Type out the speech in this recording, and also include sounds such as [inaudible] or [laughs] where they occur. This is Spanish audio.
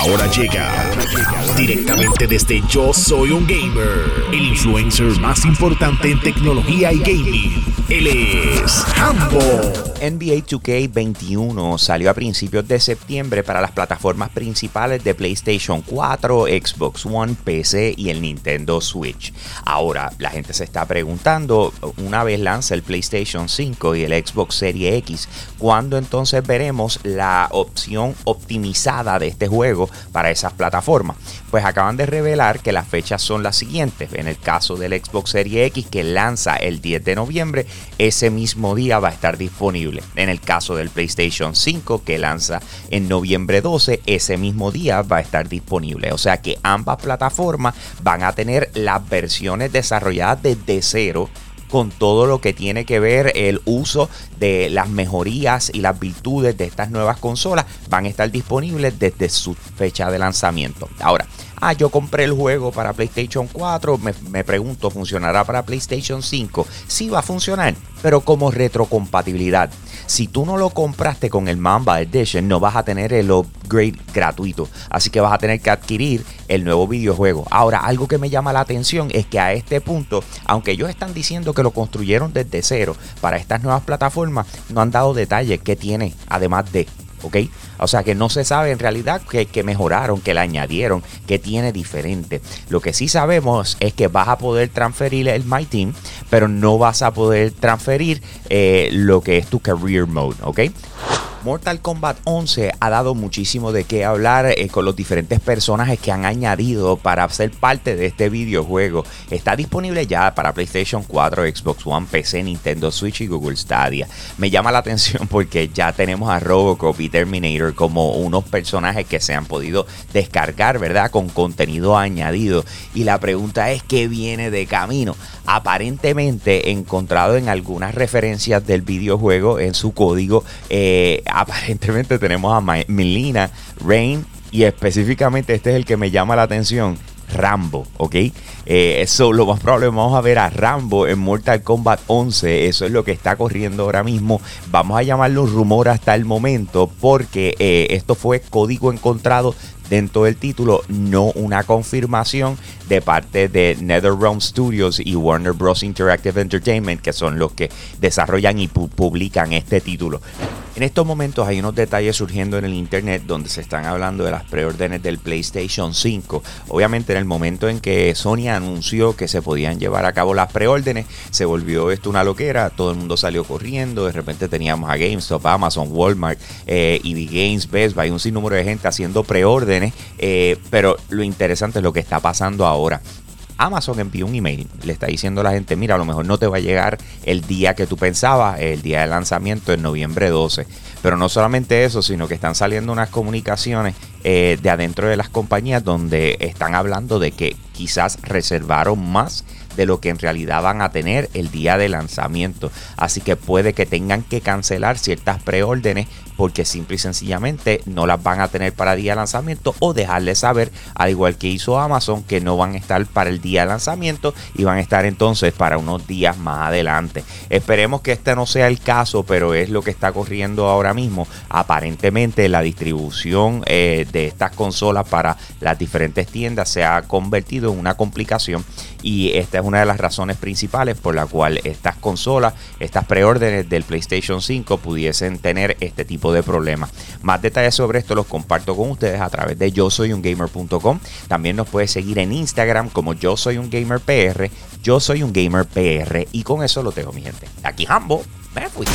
Ahora llega directamente desde Yo Soy un Gamer, el influencer más importante en tecnología y gaming. Él es. NBA 2K21 salió a principios de septiembre para las plataformas principales de PlayStation 4, Xbox One, PC y el Nintendo Switch. Ahora, la gente se está preguntando, una vez lanza el PlayStation 5 y el Xbox Series X, ¿cuándo entonces veremos la opción optimizada de este juego para esas plataformas? Pues acaban de revelar que las fechas son las siguientes. En el caso del Xbox Series X que lanza el 10 de noviembre, ese mismo día va a estar disponible. En el caso del PlayStation 5 que lanza en noviembre 12, ese mismo día va a estar disponible. O sea que ambas plataformas van a tener las versiones desarrolladas desde cero con todo lo que tiene que ver el uso de las mejorías y las virtudes de estas nuevas consolas van a estar disponibles desde su fecha de lanzamiento. Ahora, ah, yo compré el juego para PlayStation 4, me, pregunto, ¿funcionará para PlayStation 5? Sí va a funcionar, pero como retrocompatibilidad. Si tú no lo compraste con el Mamba Edition, no vas a tener el upgrade gratuito. Así que vas a tener que adquirir el nuevo videojuego. Ahora, algo que me llama la atención es que a este punto, aunque ellos están diciendo que lo construyeron desde cero para estas nuevas plataformas, no han dado detalles que tiene, además de ¿ok? O sea que no se sabe en realidad que, mejoraron, que le añadieron, que tiene diferente. Lo que sí sabemos es que vas a poder transferir el My Team, pero no vas a poder transferir eh, lo que es tu Career Mode, ¿ok? Mortal Kombat 11 ha dado muchísimo de qué hablar eh, con los diferentes personajes que han añadido para ser parte de este videojuego. Está disponible ya para PlayStation 4, Xbox One, PC, Nintendo Switch y Google Stadia. Me llama la atención [laughs] porque ya tenemos a Robocop y Terminator como unos personajes que se han podido descargar, ¿verdad? Con contenido añadido. Y la pregunta es, ¿qué viene de camino? Aparentemente encontrado en algunas referencias del videojuego en su código. Eh, aparentemente tenemos a Melina, Rain y específicamente este es el que me llama la atención. Rambo, ¿ok? Eh, eso lo más probable vamos a ver a Rambo en Mortal Kombat 11. Eso es lo que está corriendo ahora mismo. Vamos a llamarlo rumor hasta el momento porque eh, esto fue código encontrado dentro del título, no una confirmación de parte de NetherRealm Studios y Warner Bros. Interactive Entertainment, que son los que desarrollan y publican este título. En estos momentos hay unos detalles surgiendo en el internet donde se están hablando de las preórdenes del PlayStation 5. Obviamente en el momento en que Sony anunció que se podían llevar a cabo las preórdenes, se volvió esto una loquera, todo el mundo salió corriendo, de repente teníamos a GameStop, Amazon, Walmart, eh, EV Games, Best Buy, un sinnúmero de gente haciendo preórdenes, eh, pero lo interesante es lo que está pasando ahora. Amazon envió un email, le está diciendo a la gente, mira, a lo mejor no te va a llegar el día que tú pensabas, el día de lanzamiento en noviembre 12. Pero no solamente eso, sino que están saliendo unas comunicaciones eh, de adentro de las compañías donde están hablando de que quizás reservaron más de lo que en realidad van a tener el día de lanzamiento. Así que puede que tengan que cancelar ciertas preórdenes porque simple y sencillamente no las van a tener para día de lanzamiento o dejarles saber, al igual que hizo Amazon, que no van a estar para el día de lanzamiento y van a estar entonces para unos días más adelante. Esperemos que este no sea el caso, pero es lo que está corriendo ahora mismo. Aparentemente la distribución eh, de estas consolas para las diferentes tiendas se ha convertido en una complicación y esta es una de las razones principales por la cual estas consolas, estas preórdenes del PlayStation 5 pudiesen tener este tipo de problemas. Más detalles sobre esto los comparto con ustedes a través de yo soy un gamer.com. También nos puedes seguir en Instagram como yo soy un gamer PR, yo soy un gamer PR y con eso lo tengo mi gente. Aquí Hambo, me fui.